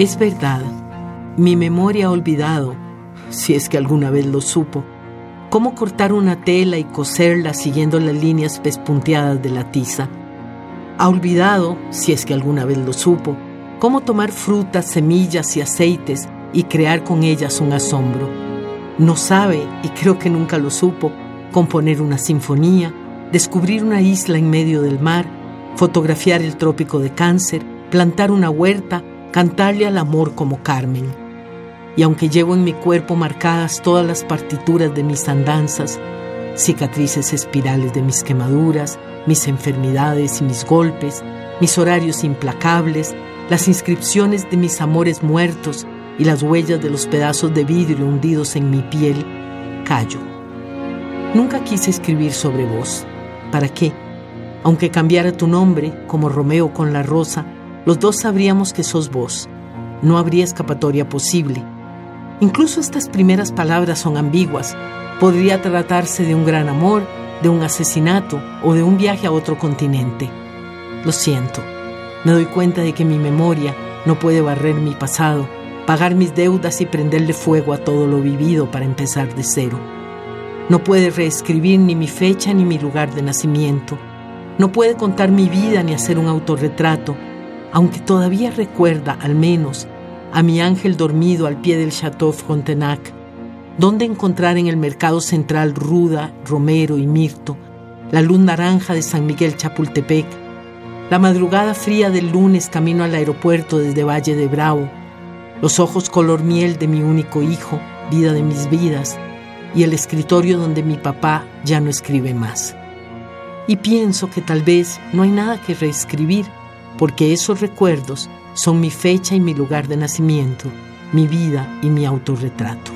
Es verdad, mi memoria ha olvidado, si es que alguna vez lo supo, cómo cortar una tela y coserla siguiendo las líneas pespunteadas de la tiza. Ha olvidado, si es que alguna vez lo supo, cómo tomar frutas, semillas y aceites y crear con ellas un asombro. No sabe, y creo que nunca lo supo, componer una sinfonía, descubrir una isla en medio del mar, fotografiar el trópico de cáncer, plantar una huerta cantarle al amor como Carmen. Y aunque llevo en mi cuerpo marcadas todas las partituras de mis andanzas, cicatrices espirales de mis quemaduras, mis enfermedades y mis golpes, mis horarios implacables, las inscripciones de mis amores muertos y las huellas de los pedazos de vidrio hundidos en mi piel, callo. Nunca quise escribir sobre vos. ¿Para qué? Aunque cambiara tu nombre, como Romeo con la rosa, los dos sabríamos que sos vos. No habría escapatoria posible. Incluso estas primeras palabras son ambiguas. Podría tratarse de un gran amor, de un asesinato o de un viaje a otro continente. Lo siento. Me doy cuenta de que mi memoria no puede barrer mi pasado, pagar mis deudas y prenderle fuego a todo lo vivido para empezar de cero. No puede reescribir ni mi fecha ni mi lugar de nacimiento. No puede contar mi vida ni hacer un autorretrato aunque todavía recuerda, al menos, a mi ángel dormido al pie del Chateau Frontenac, donde encontrar en el mercado central ruda, romero y mirto, la luz naranja de San Miguel Chapultepec, la madrugada fría del lunes camino al aeropuerto desde Valle de Bravo, los ojos color miel de mi único hijo, vida de mis vidas, y el escritorio donde mi papá ya no escribe más. Y pienso que tal vez no hay nada que reescribir, porque esos recuerdos son mi fecha y mi lugar de nacimiento, mi vida y mi autorretrato.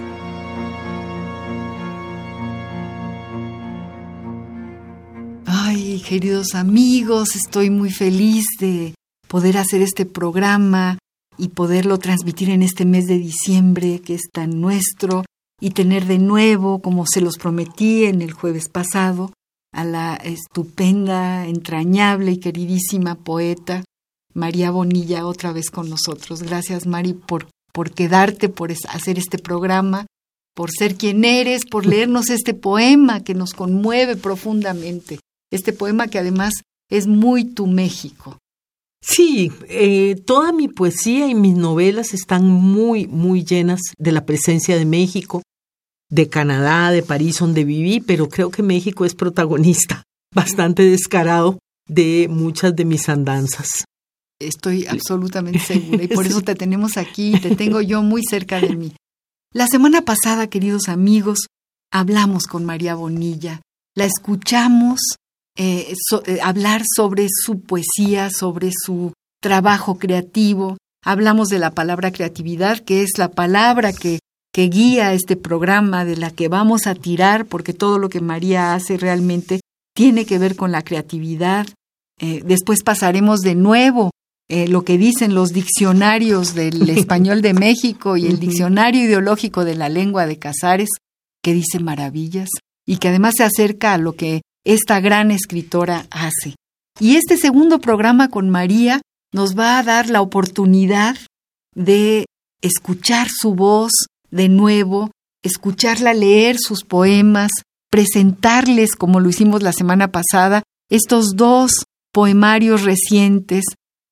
Ay, queridos amigos, estoy muy feliz de poder hacer este programa y poderlo transmitir en este mes de diciembre que es tan nuestro y tener de nuevo, como se los prometí en el jueves pasado, a la estupenda, entrañable y queridísima poeta María Bonilla otra vez con nosotros. Gracias, Mari, por, por quedarte, por hacer este programa, por ser quien eres, por leernos este poema que nos conmueve profundamente. Este poema que además es muy tu México. Sí, eh, toda mi poesía y mis novelas están muy, muy llenas de la presencia de México, de Canadá, de París, donde viví, pero creo que México es protagonista, bastante descarado de muchas de mis andanzas. Estoy absolutamente segura y por eso te tenemos aquí, te tengo yo muy cerca de mí. La semana pasada, queridos amigos, hablamos con María Bonilla, la escuchamos eh, eh, hablar sobre su poesía, sobre su trabajo creativo, hablamos de la palabra creatividad, que es la palabra que, que guía este programa, de la que vamos a tirar, porque todo lo que María hace realmente tiene que ver con la creatividad. Eh, después pasaremos de nuevo eh, lo que dicen los diccionarios del español de México y el diccionario ideológico de la lengua de Casares, que dice maravillas y que además se acerca a lo que esta gran escritora hace. Y este segundo programa con María nos va a dar la oportunidad de escuchar su voz de nuevo, escucharla leer sus poemas, presentarles, como lo hicimos la semana pasada, estos dos poemarios recientes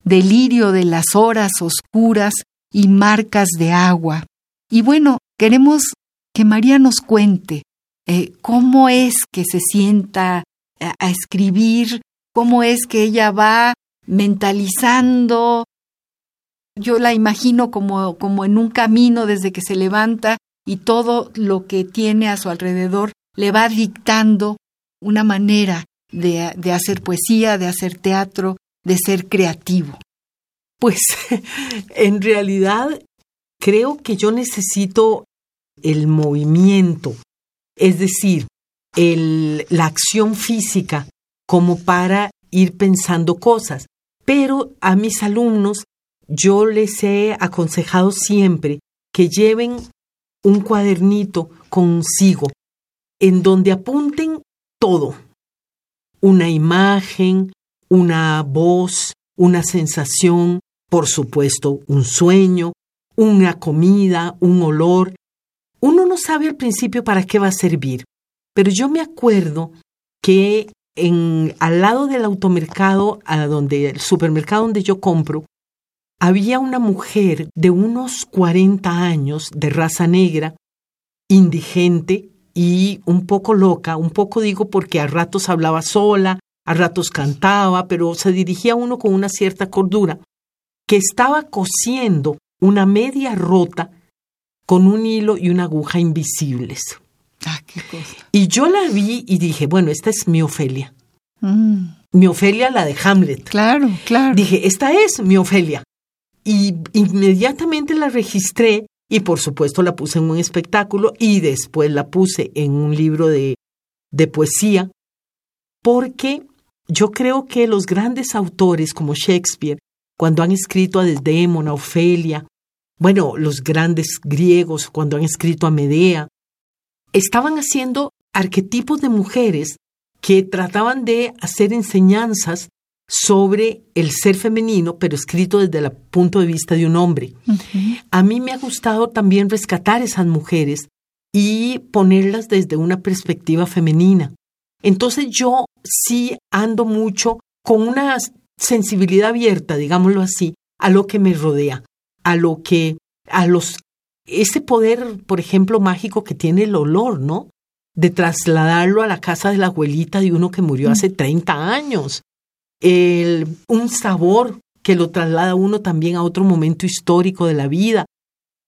delirio de las horas oscuras y marcas de agua. Y bueno, queremos que María nos cuente eh, cómo es que se sienta a, escribir, cómo es que ella va mentalizando yo la imagino como, como en un camino desde que se levanta y todo lo que tiene a su alrededor le va dictando una manera de, de hacer poesía, de hacer teatro, de ser creativo. Pues en realidad creo que yo necesito el movimiento, es decir, el, la acción física como para ir pensando cosas. Pero a mis alumnos yo les he aconsejado siempre que lleven un cuadernito consigo en donde apunten todo. Una imagen, una voz, una sensación, por supuesto, un sueño, una comida, un olor. Uno no sabe al principio para qué va a servir, pero yo me acuerdo que en, al lado del automercado, a donde, el supermercado donde yo compro, había una mujer de unos 40 años, de raza negra, indigente y un poco loca, un poco digo porque a ratos hablaba sola, a ratos cantaba, pero se dirigía a uno con una cierta cordura, que estaba cosiendo una media rota con un hilo y una aguja invisibles. Ah, qué cosa. Y yo la vi y dije, bueno, esta es mi Ofelia. Mm, Mi Ofelia, la de Hamlet. claro, claro. Dije, esta es mi Ofelia. Y inmediatamente la registré y por supuesto la puse en un espectáculo y después la puse en un libro de, de poesía, porque yo creo que los grandes autores como Shakespeare, cuando han escrito a Desdémona, Ofelia, bueno, los grandes griegos cuando han escrito a Medea, estaban haciendo arquetipos de mujeres que trataban de hacer enseñanzas sobre el ser femenino, pero escrito desde el punto de vista de un hombre. A mí me ha gustado también rescatar esas mujeres y ponerlas desde una perspectiva femenina. Entonces yo sí ando mucho con una sensibilidad abierta, digámoslo así, a lo que me rodea, a lo que, a los, ese poder, por ejemplo, mágico que tiene el olor, ¿no? De trasladarlo a la casa de la abuelita de uno que murió hace 30 años. El, un sabor que lo traslada uno también a otro momento histórico de la vida.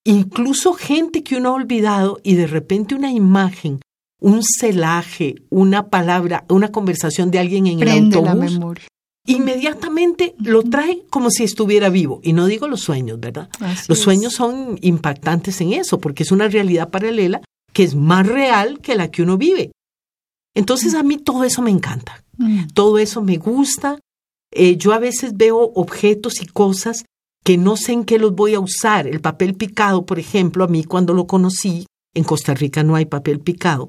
Incluso gente que uno ha olvidado y de repente una imagen, un celaje, una palabra, una conversación de alguien en Prende el autobús, inmediatamente lo trae como si estuviera vivo. Y no digo los sueños, ¿verdad? Así Los es. sueños son impactantes en eso, porque es una realidad paralela que es más real que la que uno vive. Entonces a mí todo eso me encanta, Mm, todo eso me gusta. Eh, yo a veces veo objetos y cosas que no sé en qué los voy a usar. El papel picado, por ejemplo, a mí cuando lo conocí, en Costa Rica no hay papel picado.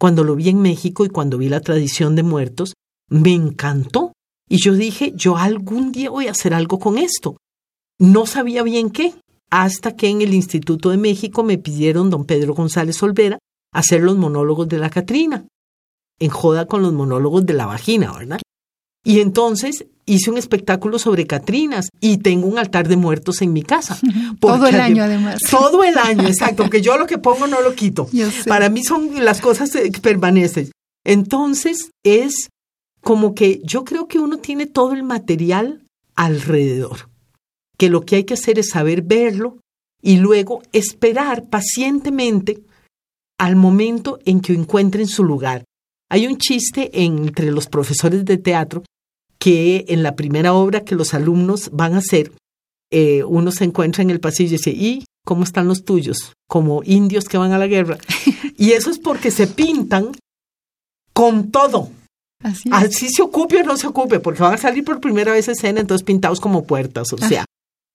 Cuando lo vi en México y cuando vi la tradición de muertos, me encantó. Y yo dije, yo algún día voy a hacer algo con esto. No sabía bien qué, hasta que en el Instituto de México me pidieron don Pedro González Olvera hacer los monólogos de la Catrina, en joda con los monólogos de la vagina, ¿verdad? Y entonces hice un espectáculo sobre Catrinas y tengo un altar de muertos en mi casa. Todo el año, adem- además. Todo el año, exacto, que yo lo que pongo no lo quito. Para mí son las cosas eh, que permanecen. Entonces es como que yo creo que uno tiene todo el material alrededor, que lo que hay que hacer es saber verlo y luego esperar pacientemente al momento en que encuentren su lugar. Hay un chiste entre los profesores de teatro que en la primera obra que los alumnos van a hacer, eh, uno se encuentra en el pasillo y dice, ¿y cómo están los tuyos? Como indios que van a la guerra. y eso es porque se pintan con todo. Así es. Así se ocupe o no se ocupe, porque van a salir por primera vez a escena, entonces pintados como puertas, o sea.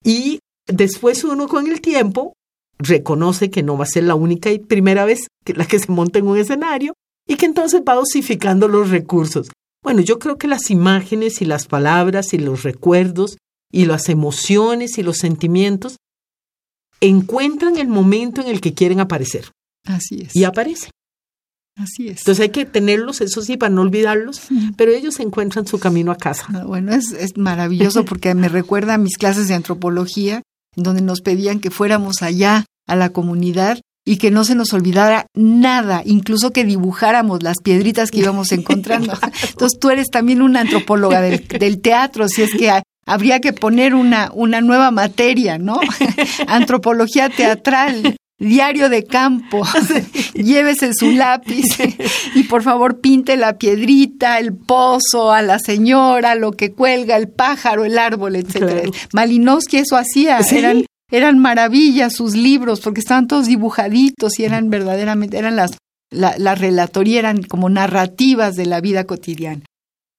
Y después uno con el tiempo reconoce que no va a ser la única y primera vez que la que se monta en un escenario y que entonces va dosificando los recursos. Bueno, yo creo que las imágenes y las palabras y los recuerdos y las emociones y los sentimientos encuentran el momento en el que quieren aparecer Así es. y aparecen. Así es. Entonces hay que tenerlos, eso sí, para no olvidarlos, pero ellos encuentran su camino a casa. Ah, Bueno, es, es maravilloso porque me recuerda a mis clases de antropología, donde nos pedían que fuéramos allá a la comunidad y que no se nos olvidara nada, incluso que dibujáramos las piedritas que íbamos encontrando. Entonces tú eres también una antropóloga del, del teatro, si es que hay, habría que poner una, una nueva materia, ¿no? Antropología teatral. Diario de campo, llévese su lápiz y por favor pinte la piedrita, el pozo, a la señora, lo que cuelga, el pájaro, el árbol, etc. Malinowski eso hacía, eran, eran maravillas sus libros porque estaban todos dibujaditos y eran verdaderamente, eran las, la, eran como narrativas de la vida cotidiana.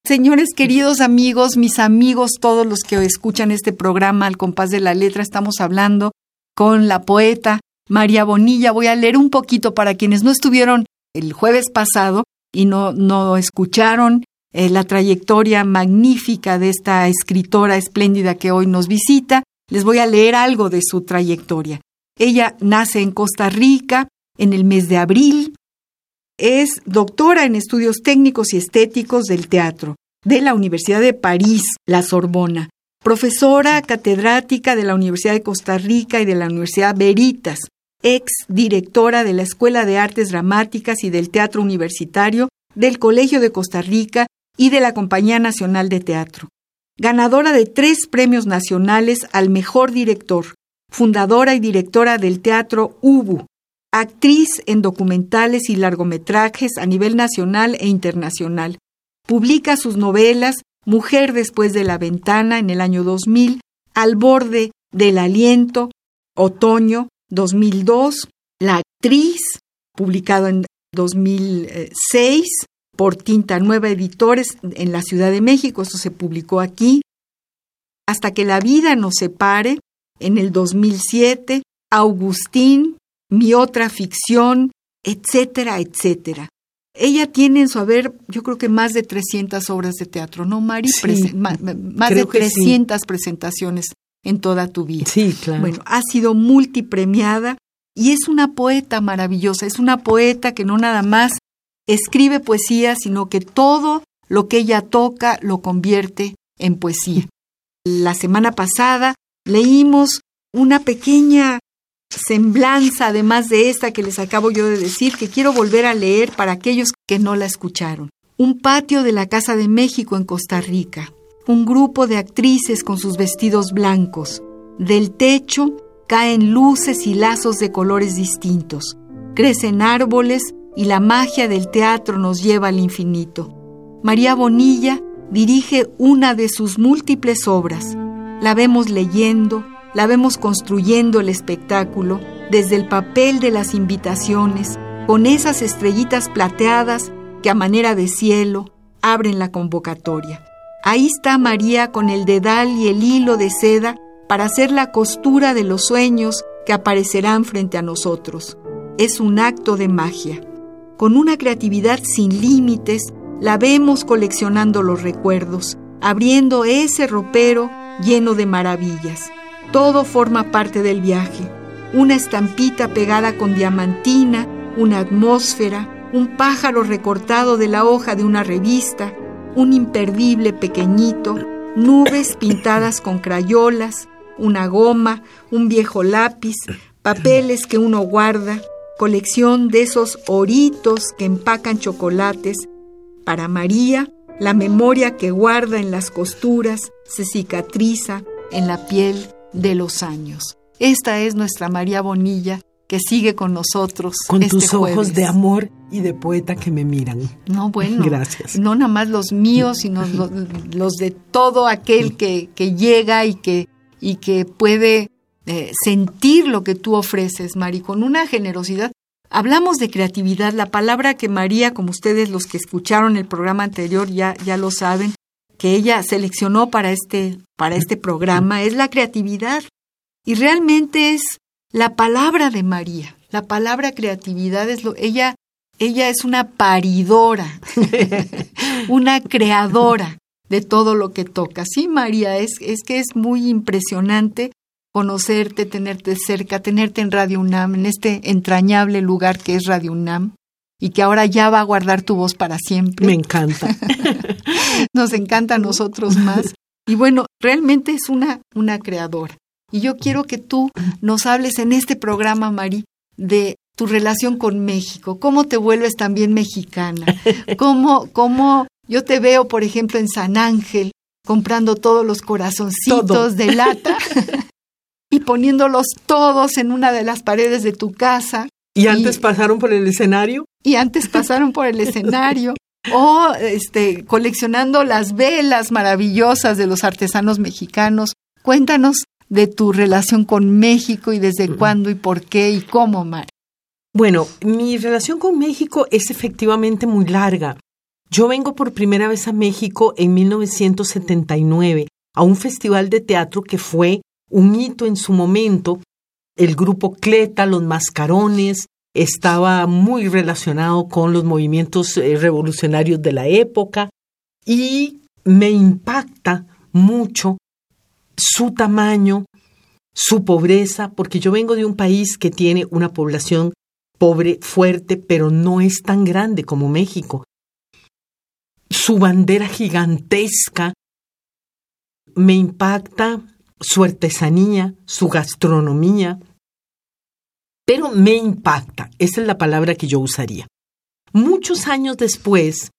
Señores queridos amigos, mis amigos, todos los que escuchan este programa al compás de la letra, estamos hablando con la poeta María Bonilla. Voy a leer un poquito para quienes no estuvieron el jueves pasado y no, no escucharon eh, la trayectoria magnífica de esta escritora espléndida que hoy nos visita. Les voy a leer algo de su trayectoria. Ella nace en Costa Rica en el mes de abril es doctora en estudios técnicos y estéticos del teatro de la Universidad de París, la Sorbona, profesora catedrática de la Universidad de Costa Rica y de la Universidad Veritas, ex directora de la Escuela de Artes Dramáticas y del Teatro Universitario del Colegio de Costa Rica y de la Compañía Nacional de Teatro. Ganadora de tres premios nacionales al mejor director, fundadora y directora del Teatro UBU, actriz en documentales y largometrajes a nivel nacional e internacional. Publica sus novelas Mujer después de la ventana en el año 2000, Al borde del aliento, Otoño 2002, La actriz, publicado en 2006 por Tinta Nueva Editores en la Ciudad de México, esto se publicó aquí. Hasta que la vida nos separe, en el 2007, Augustín, mi otra ficción, etcétera, etcétera. Ella tiene en su haber, yo creo que más de 300 obras de teatro, ¿no, Mari? más, de 300 presentaciones en toda tu vida. Sí, claro. Bueno, ha sido multipremiada y es una poeta maravillosa, es una poeta que no nada más escribe poesía, sino que todo lo que ella toca lo convierte en poesía. La semana pasada leímos una pequeña semblanza, además de esta que les acabo yo de decir, que quiero volver a leer para aquellos que no la escucharon. Un patio de la Casa de México en Costa Rica. Un grupo de actrices con sus vestidos blancos. Del techo caen luces y lazos de colores distintos. Crecen árboles y la magia del teatro nos lleva al infinito. María Bonilla dirige una de sus múltiples obras. La vemos leyendo, la vemos construyendo el espectáculo desde el papel de las invitaciones, con esas estrellitas plateadas que a manera de cielo abren la convocatoria. Ahí está María con el dedal y el hilo de seda para hacer la costura de los sueños que aparecerán frente a nosotros. Es un acto de magia. Con una creatividad sin límites, la vemos coleccionando los recuerdos, abriendo ese ropero lleno de maravillas. Todo forma parte del viaje. Una estampita pegada con diamantina, una atmósfera, un pájaro recortado de la hoja de una revista, un imperdible pequeñito, nubes pintadas con crayolas, una goma, un viejo lápiz, papeles que uno guarda, colección de esos oritos que empacan chocolates. Para María, la memoria que guarda en las costuras se cicatriza en la piel de los años. Esta es nuestra María Bonilla que sigue con nosotros. Con este tus ojos de amor y de poeta que me miran. No, bueno. Gracias. No nada más los míos, sino los, de todo aquel que, que, llega y que, y que puede eh, sentir lo que tú ofreces, Mari, con una generosidad. Hablamos de creatividad, la palabra que María, como ustedes los que escucharon el programa anterior ya, ya lo saben, que ella seleccionó para este, para este programa es la creatividad. Y realmente es la palabra de María. La palabra creatividad es lo, ella, ella es una paridora, una creadora de todo lo que toca. Sí, María, es, es que es muy impresionante conocerte, tenerte cerca, tenerte en Radio UNAM, en este entrañable lugar que es Radio UNAM y que ahora ya va a guardar tu voz para siempre. Me encanta. Nos encanta a nosotros más. Y bueno, realmente es una, una creadora. Y yo quiero que tú nos hables en este programa, Mari, de tu relación con México, cómo te vuelves también mexicana, cómo, cómo yo te veo, por ejemplo, en San Ángel, comprando todos los corazoncitos de lata y poniéndolos todos en una de las paredes de tu casa. ¿Y antes pasaron por el escenario? Y antes pasaron por el escenario. o este, coleccionando las velas maravillosas de los artesanos mexicanos. Cuéntanos de tu relación con México y desde cuándo y por qué y cómo, Mar. Bueno, mi relación con México es efectivamente muy larga. Yo vengo por primera vez a México en 1979 a un festival de teatro que fue un hito en su momento. El grupo Cleta, los Mascarones, estaba muy relacionado con los movimientos eh, revolucionarios de la época y me impacta mucho su tamaño, su pobreza, porque yo vengo de un país que tiene una población pobre, fuerte, pero no es tan grande como México. Su bandera gigantesca me impacta su artesanía, su gastronomía, pero me impacta, esa es la palabra que yo usaría. Muchos años después,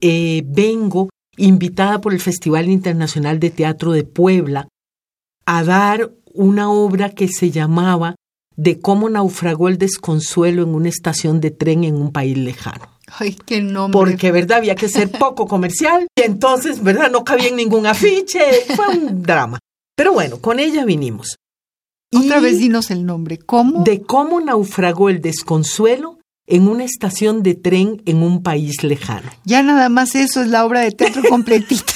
eh, vengo invitada por el Festival Internacional de Teatro de Puebla a dar una obra que se llamaba De cómo naufragó el desconsuelo en una estación de tren en un país lejano. Ay, qué nombre. Porque, ¿verdad? Había que ser poco comercial y entonces, ¿verdad? No cabía en ningún afiche. Fue un drama. Pero bueno, con ella vinimos. Otra vez dinos el nombre. ¿Cómo? De cómo naufragó el desconsuelo en una estación de tren en un país lejano. Ya nada más eso es la obra de teatro completita.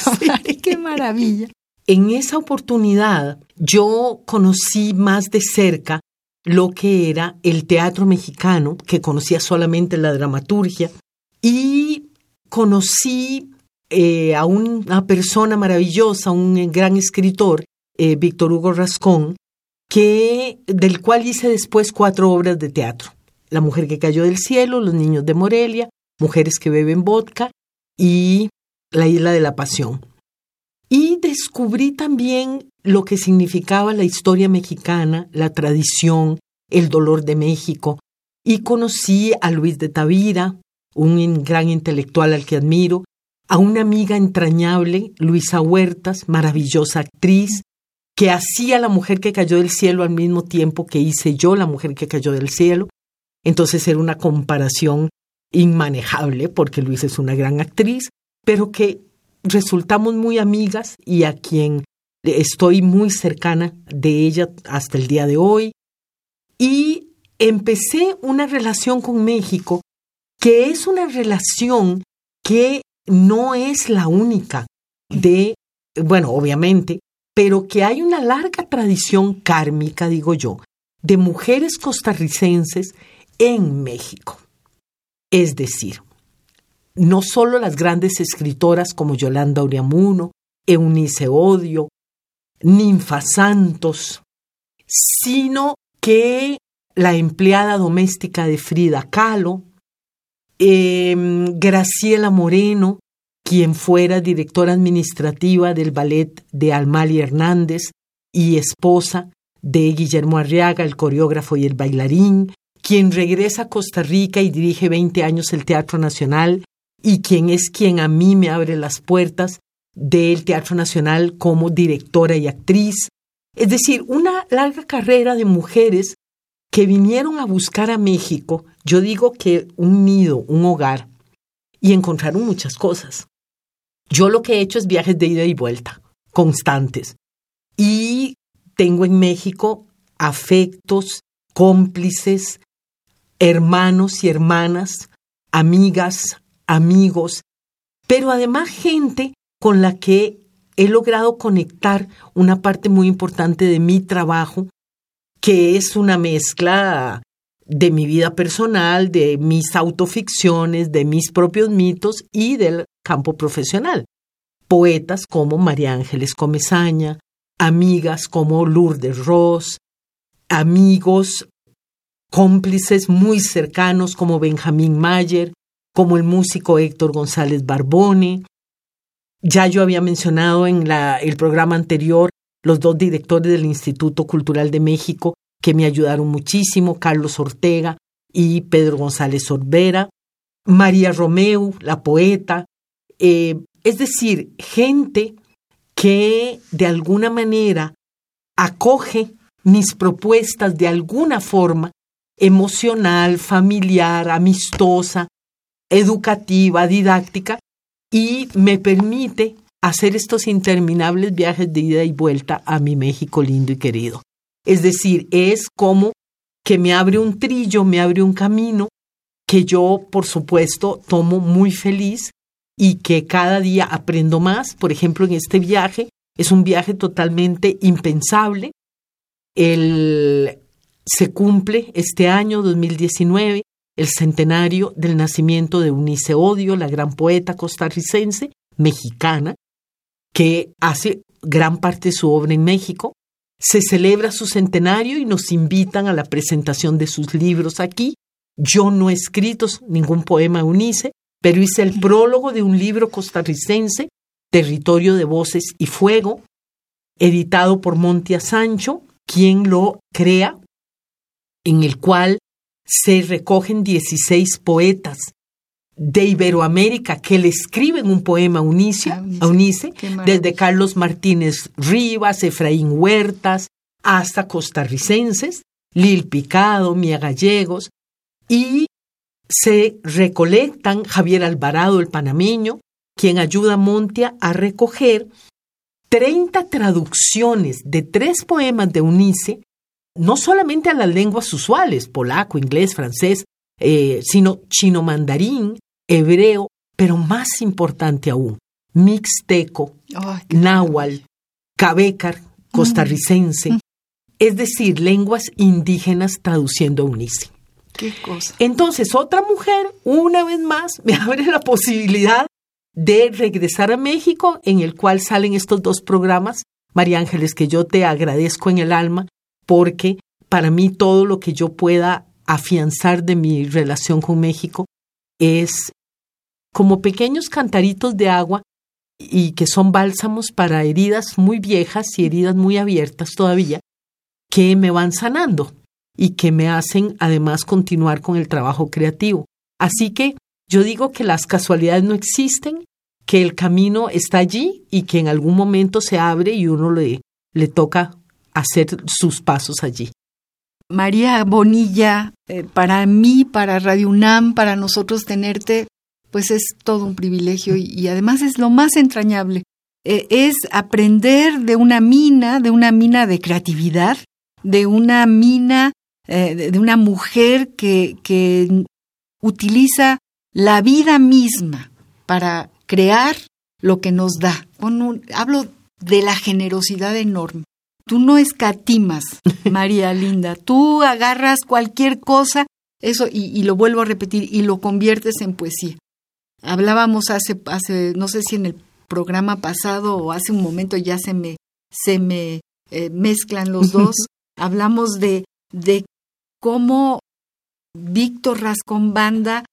¡Qué maravilla! En esa oportunidad yo conocí más de cerca lo que era el teatro mexicano, que conocía solamente la dramaturgia, y conocí eh, a una persona maravillosa, un gran escritor, eh, Víctor Hugo Rascón, que, del cual hice después cuatro obras de teatro. La mujer que cayó del cielo, Los niños de Morelia, Mujeres que beben vodka y La isla de la pasión. Y descubrí también lo que significaba la historia mexicana, la tradición, el dolor de México. Y conocí a Luis de Tavira, un gran intelectual al que admiro, a una amiga entrañable, Luisa Huertas, maravillosa actriz, que hacía la mujer que cayó del cielo al mismo tiempo que hice yo la mujer que cayó del cielo. Entonces era una comparación inmanejable, porque Luisa es una gran actriz, pero que resultamos muy amigas y a quien estoy muy cercana de ella hasta el día de hoy. Y empecé una relación con México que es una relación que no es la única de, bueno, obviamente, pero que hay una larga tradición kármica, digo yo, de mujeres costarricenses en México. Es decir, no solo las grandes escritoras como Yolanda Uriamuno, Eunice Odio, Ninfa Santos, sino que la empleada doméstica de Frida Kahlo, em, Graciela Moreno, quien fuera directora administrativa del ballet de Almali Hernández y esposa de Guillermo Arriaga, el coreógrafo y el bailarín, quien regresa a Costa Rica y dirige 20 años el Teatro Nacional y quien es quien a mí me abre las puertas del Teatro Nacional como directora y actriz. Es decir, una larga carrera de mujeres que vinieron a buscar a México, yo digo que un nido, un hogar, y encontraron muchas cosas. Yo lo que he hecho es viajes de ida y vuelta, constantes. Y tengo en México afectos, cómplices, hermanos y hermanas, amigas, amigos, pero además gente con la que he logrado conectar una parte muy importante de mi trabajo, que es una mezcla de mi vida personal, de mis autoficciones, de mis propios mitos y del campo profesional. Poetas como María Ángeles Comezaña, amigas como Lourdes Ross, amigos, cómplices muy cercanos como Benjamín Mayer, como el músico Héctor González Barbone. Ya yo había mencionado en el programa anterior los dos directores del Instituto Cultural de México que me ayudaron muchísimo, Carlos Ortega y Pedro González Orbera, María Romeu, la poeta, eh, es decir, gente que de alguna manera acoge mis propuestas de alguna forma emocional, familiar, amistosa, educativa, didáctica, y me permite hacer estos interminables viajes de ida y vuelta a mi México lindo y querido. Es decir, es como que me abre un trillo, me abre un camino que yo, por supuesto, tomo muy feliz y que cada día aprendo más. Por ejemplo, en este viaje es un viaje totalmente impensable. El, se cumple este año 2019 el centenario del nacimiento de Unice Odio, la gran poeta costarricense, mexicana, que hace gran parte de su obra en México. Se celebra su centenario y nos invitan a la presentación de sus libros aquí. Yo no he escrito ningún poema Unice, pero hice el prólogo de un libro costarricense, Territorio de Voces y Fuego, editado por Montia Sancho, quien lo crea, en el cual se recogen 16 poetas de Iberoamérica que le escriben un poema a Unice, a Unice desde Carlos Martínez Rivas, Efraín Huertas, hasta costarricenses, Lil Picado, Mia Gallegos, y se recolectan Javier Alvarado, el panameño, quien ayuda a Montia a recoger 30 traducciones de tres poemas de Unice no solamente a las lenguas usuales, polaco, inglés, francés, eh, sino chino mandarín, hebreo, pero más importante aún, mixteco, náhuatl, cabecar, costarricense, mm. es decir, lenguas indígenas traduciendo a Unice. Entonces, otra mujer, una vez más, me abre la posibilidad de regresar a México, en el cual salen estos dos programas. María Ángeles, que yo te agradezco en el alma, porque para mí todo lo que yo pueda afianzar de mi relación con México es como pequeños cantaritos de agua y que son bálsamos para heridas muy viejas y heridas muy abiertas todavía, que me van sanando y que me hacen además continuar con el trabajo creativo. Así que yo digo que las casualidades no existen, que el camino está allí y que en algún momento se abre y uno le, le toca hacer sus pasos allí. María Bonilla, eh, para mí, para Radio UNAM, para nosotros tenerte, pues es todo un privilegio y, además es lo más entrañable. Eh, es aprender de una mina, de una mina de creatividad, de una mina, eh, de, una mujer que, que utiliza la vida misma para crear lo que nos da. hablo de la generosidad enorme. Tú no escatimas, María Linda. Tú agarras cualquier cosa, eso, y, lo vuelvo a repetir, y lo conviertes en poesía. Hablábamos hace, hace, no sé si en el programa pasado o hace un momento ya se me, se me eh, mezclan los dos. Hablamos de, de cómo Víctor Rascón Banda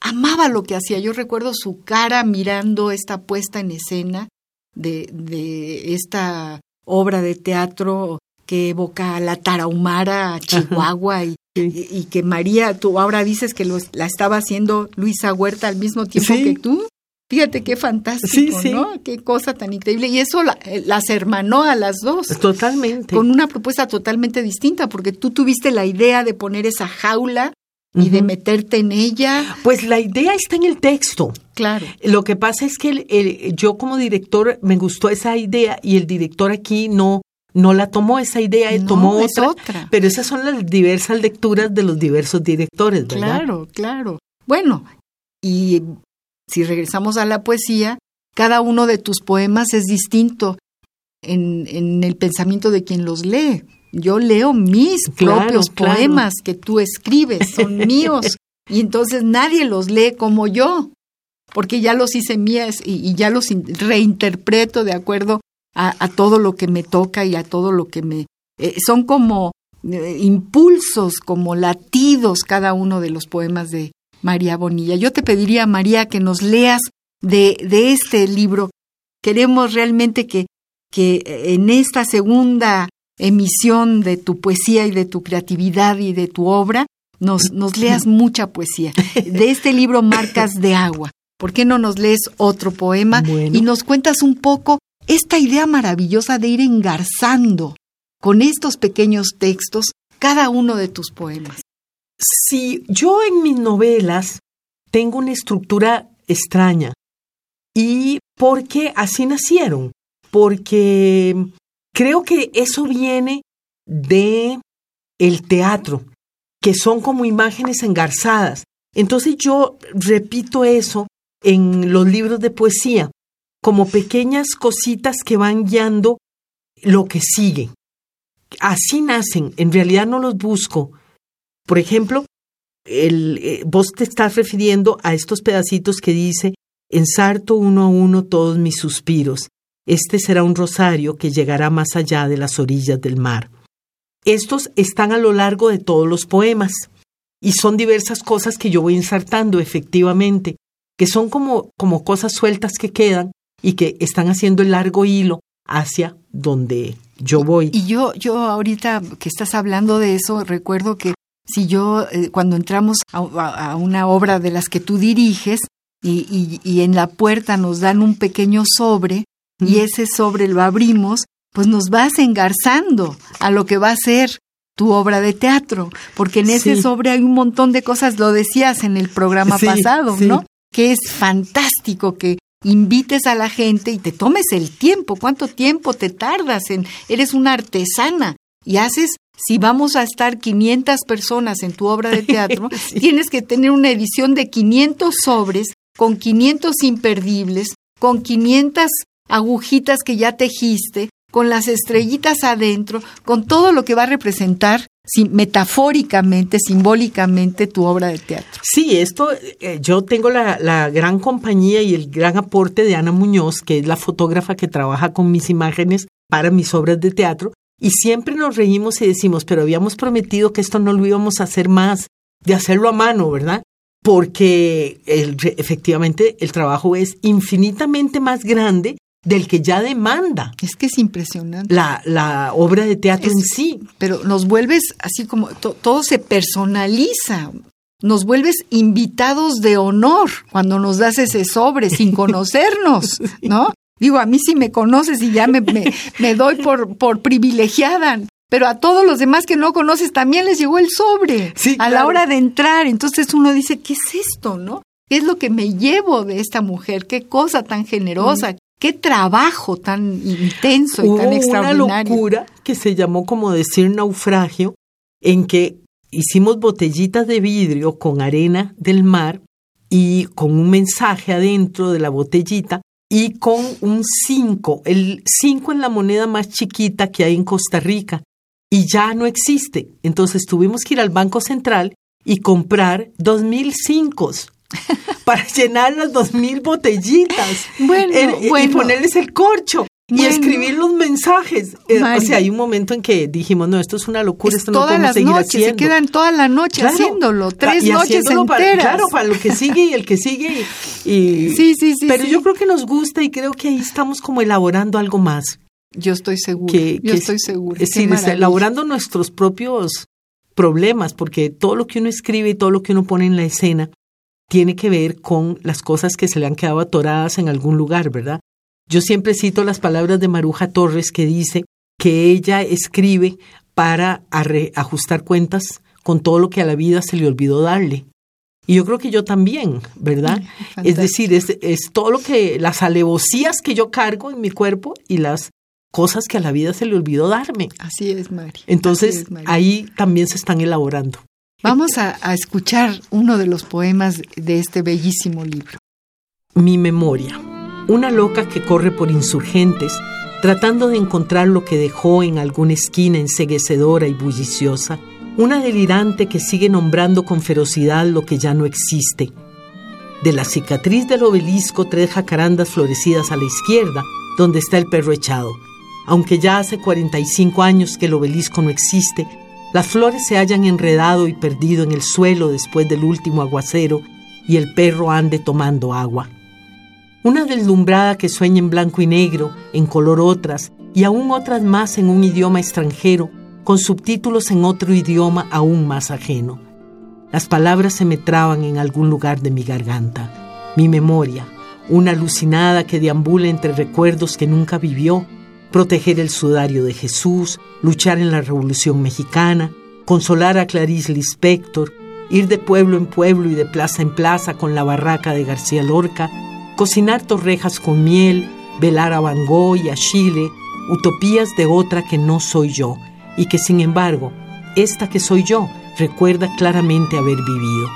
amaba lo que hacía. Yo recuerdo su cara mirando esta puesta en escena de, de esta obra de teatro que evoca a la Tarahumara, a Chihuahua y, y, que María, tú ahora dices que la estaba haciendo Luisa Huerta al mismo tiempo que tú. Fíjate qué fantástico, ¿no? Qué cosa tan increíble. Y eso eh, las hermanó a las dos. Totalmente. Con una propuesta totalmente distinta, porque tú tuviste la idea de poner esa jaula y de meterte en ella. Pues la idea está en el texto. Claro. Lo que pasa es que yo como director me gustó esa idea y el director aquí no no la tomó esa idea, él tomó otra, Pero esas son las diversas lecturas de los diversos directores, ¿verdad? Claro, claro. Bueno, y si regresamos a la poesía, cada uno de tus poemas es distinto en, en el pensamiento de quien los lee. Yo leo mis propios poemas que tú escribes, son míos, y entonces nadie los lee como yo, porque ya los hice mías y, ya los reinterpreto de acuerdo a, todo lo que me toca y a todo lo que me... Eh, son como eh, impulsos, como latidos cada uno de los poemas de María Bonilla. Yo te pediría, María, que nos leas de, de este libro. Queremos realmente que, que en esta segunda emisión de tu poesía y de tu creatividad y de tu obra, nos, nos leas mucha poesía. De este libro Marcas de Agua. ¿Por qué no nos lees otro poema y nos cuentas un poco esta idea maravillosa de ir engarzando con estos pequeños textos cada uno de tus poemas. Sí, yo en mis novelas tengo una estructura extraña. ¿Y por qué así nacieron? Porque creo que eso viene de el teatro, que son como imágenes engarzadas. Entonces yo repito eso en los libros de poesía, como pequeñas cositas que van guiando lo que sigue. Así nacen, en realidad no los busco. Por ejemplo, el, eh, vos te estás refiriendo a estos pedacitos que dice, ensarto uno a uno todos mis suspiros. Este será un rosario que llegará más allá de las orillas del mar. Estos están a lo largo de todos los poemas y son diversas cosas que yo voy ensartando efectivamente, que son como, como cosas sueltas que quedan y que están haciendo el largo hilo hacia donde yo voy. Y yo, yo ahorita que estás hablando de eso, recuerdo que si yo, eh, cuando entramos a, una obra de las que tú diriges y, y, en la puerta nos dan un pequeño sobre y ese sobre lo abrimos, pues nos vas engarzando a lo que va a ser tu obra de teatro, porque en ese sobre hay un montón de cosas, lo decías en el programa pasado, ¿no? Que es fantástico que invites a la gente y te tomes el tiempo. ¿Cuánto tiempo te tardas en eres una artesana y haces si vamos a estar 500 personas en tu obra de teatro, tienes que tener una edición de 500 sobres con 500 imperdibles, con 500 agujitas que ya tejiste, con las estrellitas adentro, con todo lo que va a representar metafóricamente, simbólicamente tu obra de teatro. Sí, esto eh, yo tengo la, la, gran compañía y el gran aporte de Ana Muñoz, que es la fotógrafa que trabaja con mis imágenes para mis obras de teatro, y siempre nos reímos y decimos, pero habíamos prometido que esto no lo íbamos a hacer más, de hacerlo a mano, ¿verdad? Porque efectivamente el trabajo es infinitamente más grande del que ya demanda. Es que es impresionante. La, la obra de teatro en sí. Pero nos vuelves así como todo se personaliza. Nos vuelves invitados de honor cuando nos das ese sobre sin conocernos, ¿no? Digo, a mí sí me conoces y ya me, me, doy por, por privilegiada. Pero a todos los demás que no conoces también les llegó el sobre a la hora de entrar. Entonces uno dice, ¿qué es esto, no? ¿Qué es lo que me llevo de esta mujer? ¿Qué cosa tan generosa? qué trabajo tan intenso y tan extraordinario. Una locura que se llamó como decir naufragio, en que hicimos botellitas de vidrio con arena del mar y con un mensaje adentro de la botellita y con un 5, el 5 en la moneda más chiquita que hay en Costa Rica y ya no existe. Entonces tuvimos que ir al Banco Central y comprar dos mil cinco para llenar las dos mil botellitas bueno, y ponerles el corcho. Y escribir los mensajes. Eh, o sea, hay un momento en que dijimos, no, esto es una locura, esto no podemos seguir noches, haciendo. Se quedan toda la noche haciéndolo, tres noches enteras. claro, para lo que sigue y el que sigue. Y, sí, sí, sí. Pero yo creo que nos gusta y creo que ahí estamos como elaborando algo más. Yo estoy segura. yo estoy segura. Es decir, elaborando nuestros propios problemas, porque todo lo que uno escribe y todo lo que uno pone en la escena tiene que ver con las cosas que se le han quedado atoradas en algún lugar, ¿verdad? Yo siempre cito las palabras de Maruja Torres que dice que ella escribe para ajustar cuentas con todo lo que a la vida se le olvidó darle. Y yo creo que yo también, ¿verdad? es decir, es, es, todo lo que, las alevosías que yo cargo en mi cuerpo y las cosas que a la vida se le olvidó darme. Así es, Mari. Entonces, ahí también se están elaborando. Vamos a, escuchar uno de los poemas de este bellísimo libro. Mi memoria. Una loca que corre por insurgentes, tratando de encontrar lo que dejó en alguna esquina enseguecedora y bulliciosa. Una delirante que sigue nombrando con ferocidad lo que ya no existe. De la cicatriz del obelisco, tres jacarandas florecidas a la izquierda, donde está el perro echado. Aunque ya hace 45 años que el obelisco no existe, las flores se hayan enredado y perdido en el suelo después del último aguacero y el perro ande tomando agua. Una deslumbrada que sueña en blanco y negro, en color otras, y aún otras más en un idioma extranjero, con subtítulos en otro idioma aún más ajeno. Las palabras se me traban en algún lugar de mi garganta. Mi memoria, una alucinada que deambula entre recuerdos que nunca vivió, proteger el sudario de Jesús, luchar en la Revolución Mexicana, consolar a Clarice Lispector, ir de pueblo en pueblo y de plaza en plaza con la barraca de García Lorca, cocinar torrejas con miel, velar a Van Gogh y a Chile, utopías de otra que no soy yo, y que sin embargo, esta que soy yo recuerda claramente haber vivido.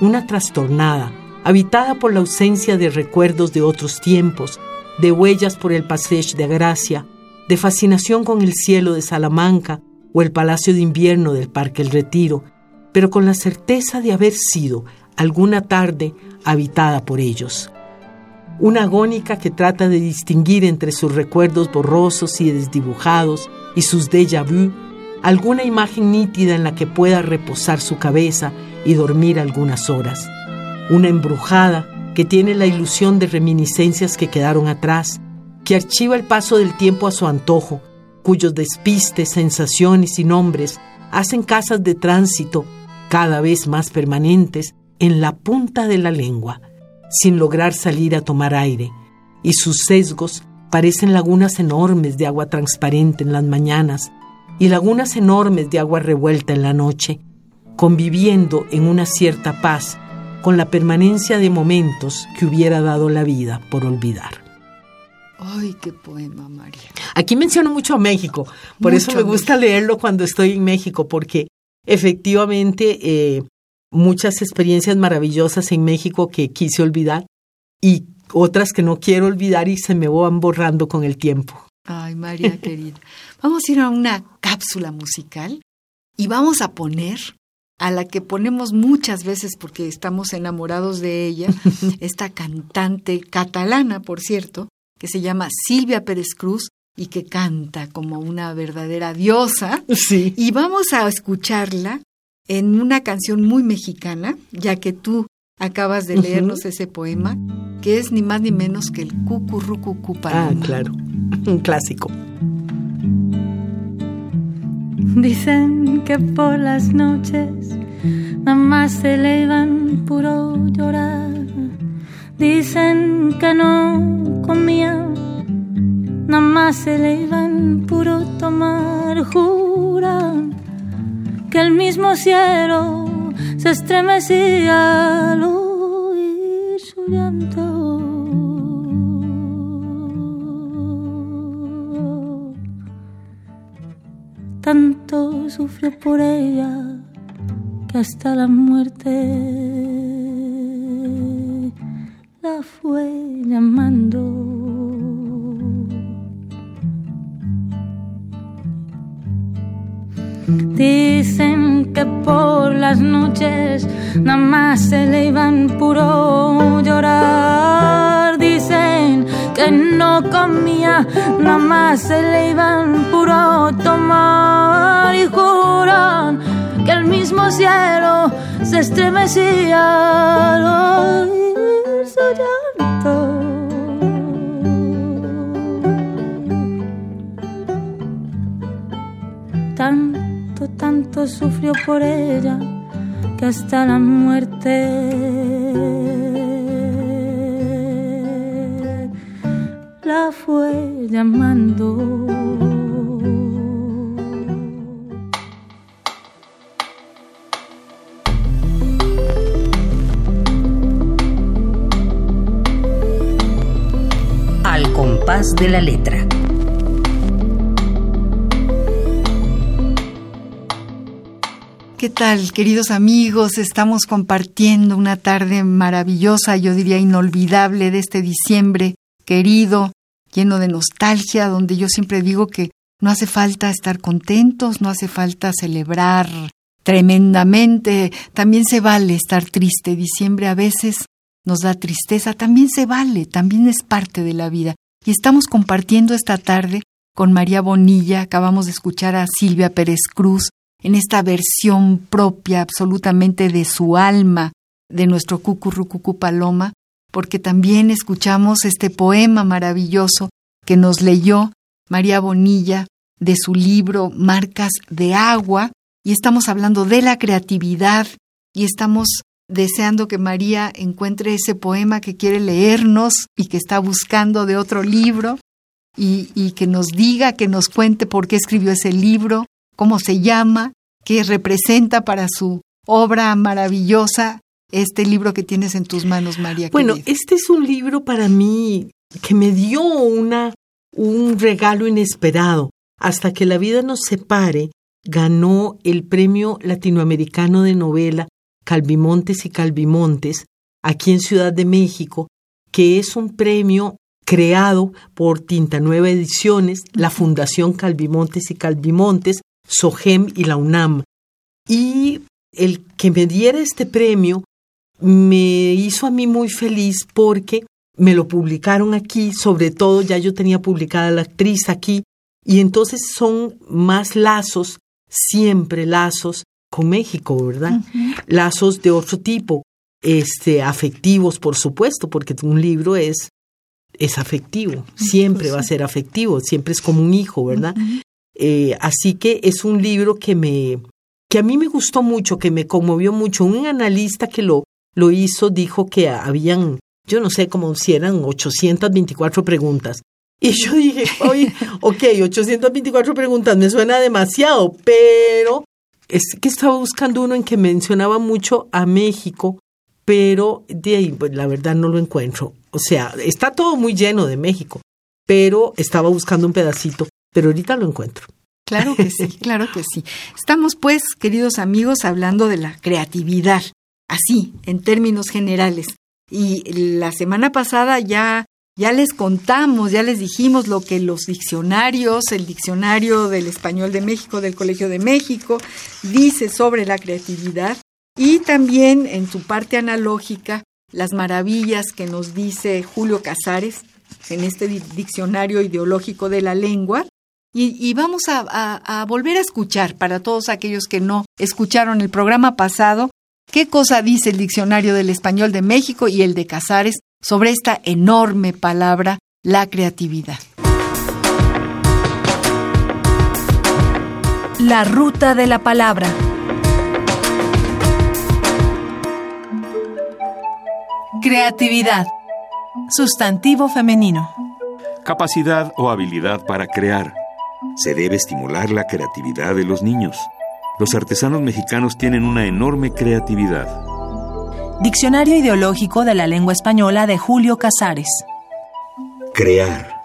Una trastornada, habitada por la ausencia de recuerdos de otros tiempos, de huellas por el Passage de Gracia, de fascinación con el cielo de Salamanca o el palacio de invierno del Parque El Retiro, pero con la certeza de haber sido alguna tarde habitada por ellos. Una agónica que trata de distinguir entre sus recuerdos borrosos y desdibujados y sus déjà vu alguna imagen nítida en la que pueda reposar su cabeza y dormir algunas horas. Una embrujada que tiene la ilusión de reminiscencias que quedaron atrás, que archiva el paso del tiempo a su antojo, cuyos despistes, sensaciones y nombres hacen casas de tránsito cada vez más permanentes en la punta de la lengua, sin lograr salir a tomar aire, y sus sesgos parecen lagunas enormes de agua transparente en las mañanas y lagunas enormes de agua revuelta en la noche, conviviendo en una cierta paz con la permanencia de momentos que hubiera dado la vida por olvidar. ¡Ay, qué poema, María! Aquí menciono mucho a México, por eso me gusta leerlo cuando estoy en México, porque efectivamente eh, muchas experiencias maravillosas en México que quise olvidar y otras que no quiero olvidar y se me van borrando con el tiempo. Ay, María querida. Vamos a ir a una cápsula musical y vamos a poner a la que ponemos muchas veces porque estamos enamorados de ella, esta cantante catalana, por cierto, que se llama Silvia Pérez Cruz y que canta como una verdadera diosa. Sí. Y vamos a escucharla en una canción muy mexicana, ya que tú acabas de leernos ese poema, que es ni más ni menos que el Cucurrucucú Ah, claro, un clásico. Dicen que por las noches nada más se le iban puro llorar. Dicen que no comía, nada más se le iban puro tomar. Juran que el mismo cielo se estremecía al oír su llanto. Tanto sufrió por ella que hasta la muerte se le iban puro tomar. Y juran que el mismo cielo se estremecía al oír su. Tanto, tanto sufrió por ella que hasta la muerte fue llamando. Al compás de la letra. ¿Qué tal, queridos amigos? Estamos compartiendo una tarde maravillosa, yo diría inolvidable, de este diciembre querido, lleno de nostalgia, donde yo siempre digo que no hace falta estar contentos, no hace falta celebrar tremendamente, también se vale estar triste. Diciembre a veces nos da tristeza, también se vale, también es parte de la vida. Y estamos compartiendo esta tarde con María Bonilla, acabamos de escuchar a Silvia Pérez Cruz, en esta versión propia absolutamente de su alma, de nuestro Cucurrucucú Paloma, porque también escuchamos este poema maravilloso que nos leyó María Bonilla de su libro Marcas de Agua, y estamos hablando de la creatividad y estamos deseando que María encuentre ese poema que quiere leernos y que está buscando de otro libro y, y que nos diga, que nos cuente por qué escribió ese libro, cómo se llama, qué representa para su obra maravillosa este libro que tienes en tus manos, María. Bueno, este es un libro para mí que me dio una, un regalo inesperado. Hasta que la vida nos separe, ganó el Premio Latinoamericano de Novela Calvimontes y Calvimontes, aquí en Ciudad de México, que es un premio creado por Tinta Nueva Ediciones, la Fundación Calvimontes y Calvimontes, SOGEM y la UNAM. Y el que me diera este premio me hizo a mí muy feliz porque me lo publicaron aquí, sobre todo ya yo tenía publicada la actriz aquí, y entonces son más lazos, siempre lazos con México, ¿verdad? Lazos de otro tipo, este, afectivos, por supuesto, porque un libro es, es afectivo, siempre va a ser afectivo, siempre es como un hijo, ¿verdad? Eh, así que es un libro que me, que a mí me gustó mucho, que me conmovió mucho. Un analista que lo, lo hizo dijo que habían, yo no sé, como si eran 824 preguntas. Y yo dije, oye, ok, 824 preguntas me suena demasiado, pero es que estaba buscando uno en que mencionaba mucho a México, pero de ahí, pues, la verdad no lo encuentro. O sea, está todo muy lleno de México, pero estaba buscando un pedacito, pero ahorita lo encuentro. Claro que sí, claro que sí. Estamos pues, queridos amigos, hablando de la creatividad, así, en términos generales. Y la semana pasada ya ya les contamos, ya les dijimos lo que los diccionarios, el diccionario del español de México, del Colegio de México, dice sobre la creatividad y también en su parte analógica las maravillas que nos dice Julio Casares en este diccionario ideológico de la lengua. Y, vamos a volver a escuchar para todos aquellos que no escucharon el programa pasado, qué cosa dice el diccionario del español de México y el de Casares sobre esta enorme palabra, la creatividad. La ruta de la palabra. Creatividad. Sustantivo femenino. Capacidad o habilidad para crear. Se debe estimular la creatividad de los niños. Los artesanos mexicanos tienen una enorme creatividad. Diccionario ideológico de la lengua española de Julio Casares. Crear.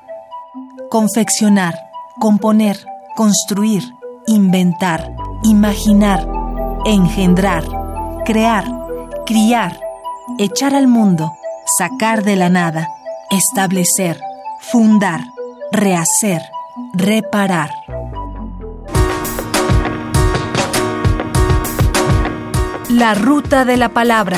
Confeccionar, componer, construir, inventar, imaginar, engendrar, crear, criar, echar al mundo, sacar de la nada, establecer, fundar, rehacer, reparar. La ruta de la palabra.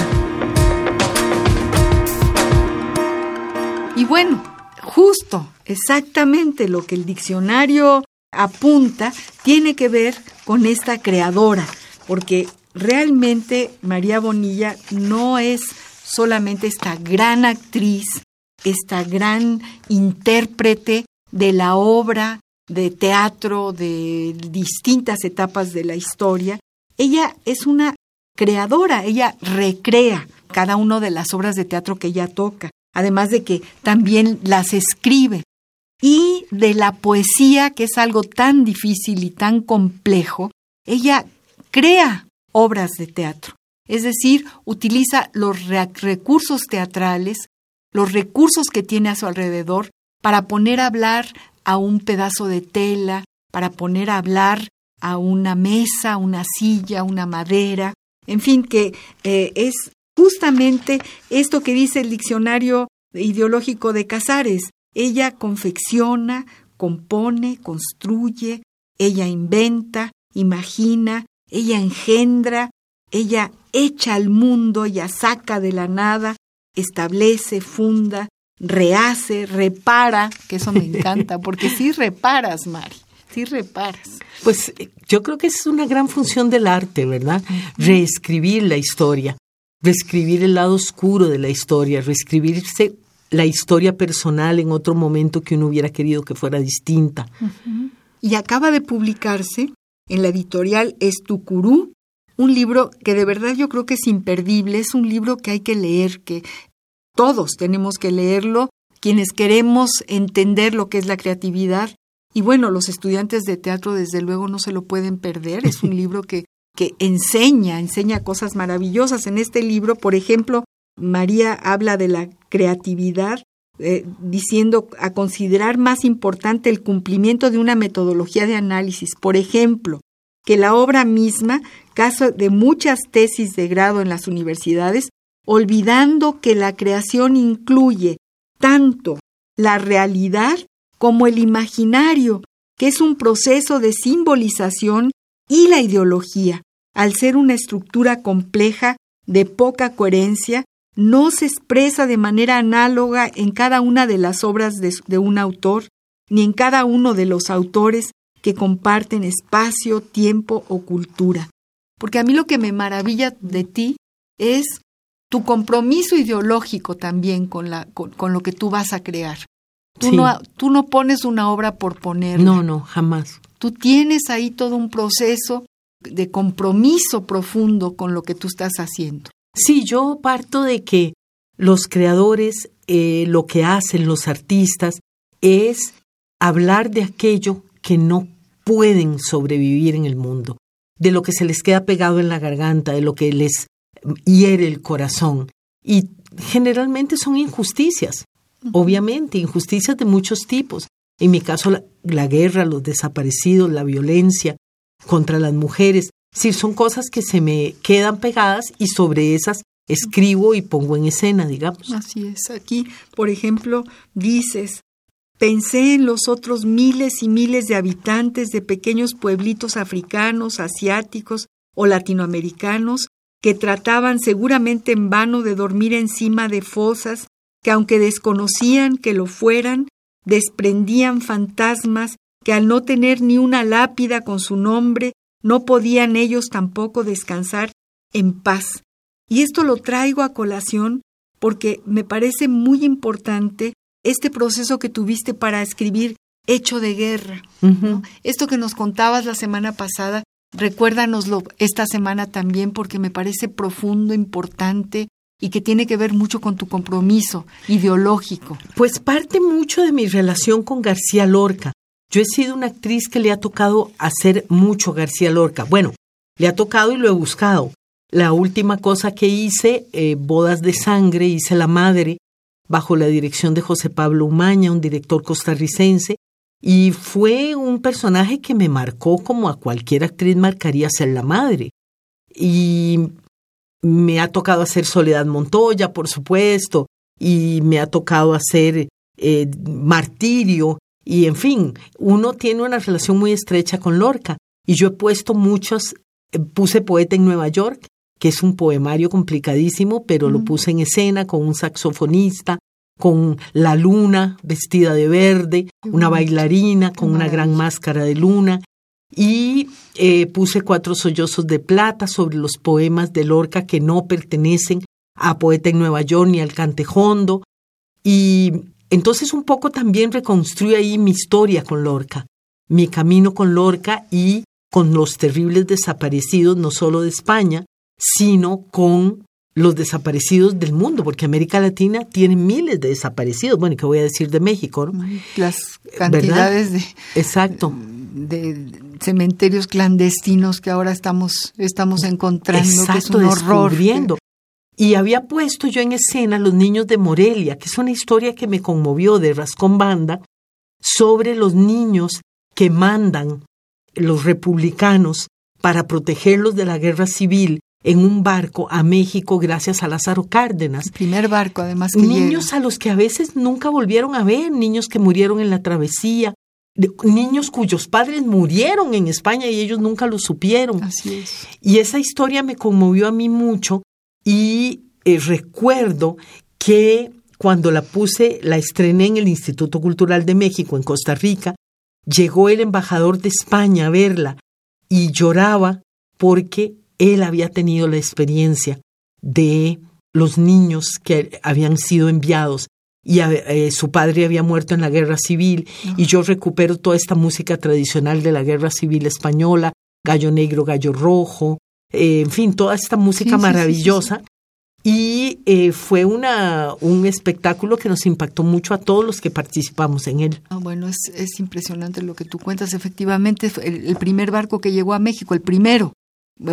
Y bueno, justo, exactamente lo que el diccionario apunta tiene que ver con esta creadora, porque realmente María Bonilla no es solamente esta gran actriz, esta gran intérprete de la obra de teatro de distintas etapas de la historia, ella es una creadora, ella recrea cada una de las obras de teatro que ella toca además de que también las escribe. Y de la poesía, que es algo tan difícil y tan complejo, ella crea obras de teatro. Es decir, utiliza los recursos teatrales, los recursos que tiene a su alrededor para poner a hablar a un pedazo de tela, para poner a hablar a una mesa, una silla, una madera, en fin, que eh, es justamente esto que dice el diccionario ideológico de Casares. Ella confecciona, compone, construye, ella inventa, imagina, ella engendra, ella echa al mundo, ella saca de la nada, establece, funda, rehace, repara, que eso me encanta, porque sí reparas, Mari, sí reparas. Pues eh, yo creo que es una gran función del arte, ¿verdad? Reescribir la historia reescribir el lado oscuro de la historia, reescribirse la historia personal en otro momento que uno hubiera querido que fuera distinta. Y acaba de publicarse en la editorial Estucurú un libro que de verdad yo creo que es imperdible, es un libro que hay que leer, que todos tenemos que leerlo, quienes queremos entender lo que es la creatividad. Y bueno, los estudiantes de teatro desde luego no se lo pueden perder, es un libro que, que enseña, enseña cosas maravillosas. En este libro, por ejemplo, María habla de la creatividad eh, diciendo a considerar más importante el cumplimiento de una metodología de análisis. Por ejemplo, que la obra misma, caso de muchas tesis de grado en las universidades, olvidando que la creación incluye tanto la realidad como el imaginario, que es un proceso de simbolización, y la ideología, al ser una estructura compleja de poca coherencia, no se expresa de manera análoga en cada una de las obras de, un autor, ni en cada uno de los autores que comparten espacio, tiempo o cultura. Porque a mí lo que me maravilla de ti es tu compromiso ideológico también con, la, con, lo que tú vas a crear. Tú, no, tú no pones una obra por poner. No, no, jamás. Tú tienes ahí todo un proceso de compromiso profundo con lo que tú estás haciendo. Sí, yo parto de que los creadores, eh, lo que hacen los artistas, es hablar de aquello que no pueden sobrevivir en el mundo, de lo que se les queda pegado en la garganta, de lo que les hiere el corazón. Y generalmente son injusticias, obviamente, injusticias de muchos tipos. En mi caso, la, guerra, los desaparecidos, la violencia contra las mujeres. Sí, son cosas que se me quedan pegadas y sobre esas escribo y pongo en escena, digamos. Así es. Aquí, por ejemplo, dices, pensé en los otros miles y miles de habitantes de pequeños pueblitos africanos, asiáticos o latinoamericanos que trataban seguramente en vano de dormir encima de fosas que aunque desconocían que lo fueran, desprendían fantasmas que al no tener ni una lápida con su nombre, no podían ellos tampoco descansar en paz. Y esto lo traigo a colación porque me parece muy importante este proceso que tuviste para escribir Hecho de Guerra. Esto que nos contabas la semana pasada Recuérdanoslo esta semana también porque me parece profundo, importante y que tiene que ver mucho con tu compromiso ideológico. Pues parte mucho de mi relación con García Lorca. Yo he sido una actriz que le ha tocado hacer mucho García Lorca. Bueno, le ha tocado y lo he buscado. La última cosa que hice, eh, Bodas de Sangre, hice La Madre, bajo la dirección de José Pablo Umaña, un director costarricense, y fue un personaje que me marcó como a cualquier actriz marcaría ser la madre. Y me ha tocado hacer Soledad Montoya, por supuesto, y me ha tocado hacer eh, Martirio, y en fin, uno tiene una relación muy estrecha con Lorca. Y yo he puesto muchos, eh, puse Poeta en Nueva York, que es un poemario complicadísimo, pero lo puse en escena con un saxofonista, con la luna vestida de verde, una bailarina con una gran máscara de luna, y eh, puse cuatro sollozos de plata sobre los poemas de Lorca que no pertenecen a Poeta en Nueva York ni al Cantejondo. Y entonces un poco también reconstruye ahí mi historia con Lorca, mi camino con Lorca y con los terribles desaparecidos, no solo de España, sino con los desaparecidos del mundo, porque América Latina tiene miles de desaparecidos. Bueno, ¿qué voy a decir de México? Las cantidades de, Exacto. de cementerios clandestinos que ahora estamos, estamos encontrando, que es un horror. Y había puesto yo en escena Los Niños de Morelia, que es una historia que me conmovió de Rascón Banda, sobre los niños que mandan los republicanos para protegerlos de la guerra civil en un barco a México gracias a Lázaro Cárdenas. primer barco, además. Que niños a los que a veces nunca volvieron a ver, niños que murieron en la travesía, niños cuyos padres murieron en España y ellos nunca lo supieron. Así es. Y esa historia me conmovió a mí mucho y eh, recuerdo que cuando la puse, la estrené en el Instituto Cultural de México, en Costa Rica, llegó el embajador de España a verla y lloraba porque él había tenido la experiencia de los niños que habían sido enviados y eh, su padre había muerto en la guerra civil y yo recupero toda esta música tradicional de la guerra civil española, gallo negro, gallo rojo, eh, en fin, toda esta música maravillosa. y eh, fue una, un espectáculo que nos impactó mucho a todos los que participamos en él. Ah, bueno, es, es impresionante lo que tú cuentas. Efectivamente, el, el primer barco que llegó a México, el primero,